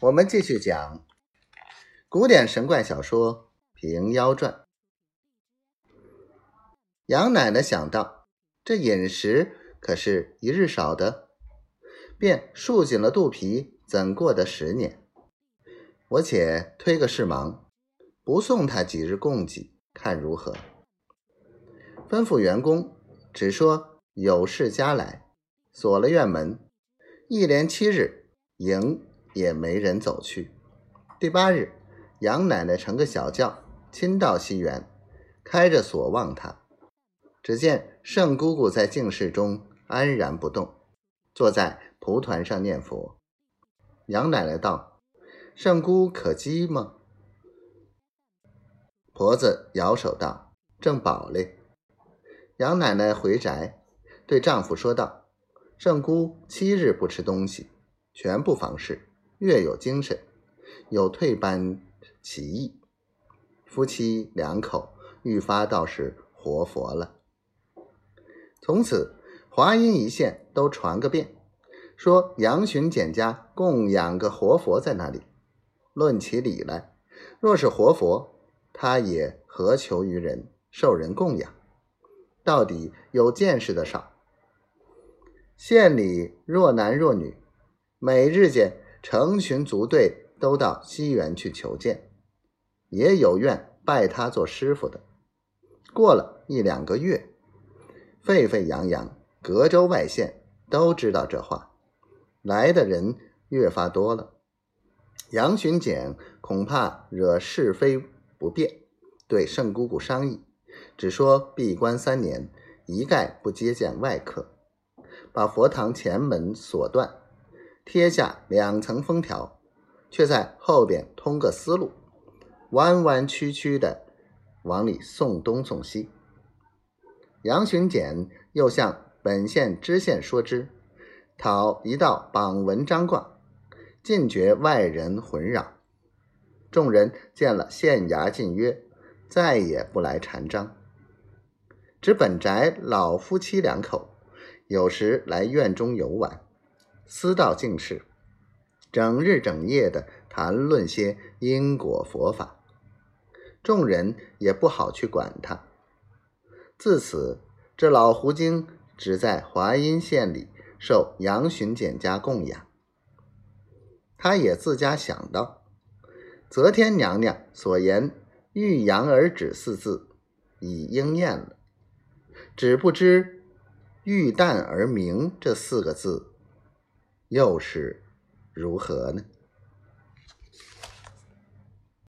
我们继续讲古典神怪小说《平妖传》。杨奶奶想到这饮食可是一日少的，便束紧了肚皮，怎过得十年？我且推个事忙，不送他几日供给，看如何？吩咐员工，只说有事家来，锁了院门，一连七日迎。也没人走去。第八日，杨奶奶乘个小轿，亲到西园，开着锁望他。只见圣姑姑在净室中安然不动，坐在蒲团上念佛。杨奶奶道：“圣姑可饥吗？”婆子摇手道：“正饱嘞。”杨奶奶回宅，对丈夫说道：“圣姑七日不吃东西，全不妨事。”越有精神，有退班起意，夫妻两口愈发倒是活佛了。从此华阴一线都传个遍，说杨巡检家供养个活佛在那里。论起理来，若是活佛，他也何求于人，受人供养？到底有见识的少。县里若男若女，每日间。成群族队都到西园去求见，也有愿拜他做师傅的。过了一两个月，沸沸扬扬，隔州外县都知道这话，来的人越发多了。杨巡检恐怕惹是非不便，对圣姑姑商议，只说闭关三年，一概不接见外客，把佛堂前门锁断。贴下两层封条，却在后边通个思路，弯弯曲曲的往里送东送西。杨巡检又向本县知县说之，讨一道榜文章挂，禁绝外人混扰。众人见了县衙禁约，再也不来缠章。只本宅老夫妻两口，有时来院中游玩。私道净事，整日整夜的谈论些因果佛法，众人也不好去管他。自此，这老狐精只在华阴县里受杨巡检家供养。他也自家想到，则天娘娘所言“欲扬而止”四字已应验了，只不知“欲淡而明”这四个字。又是如何呢？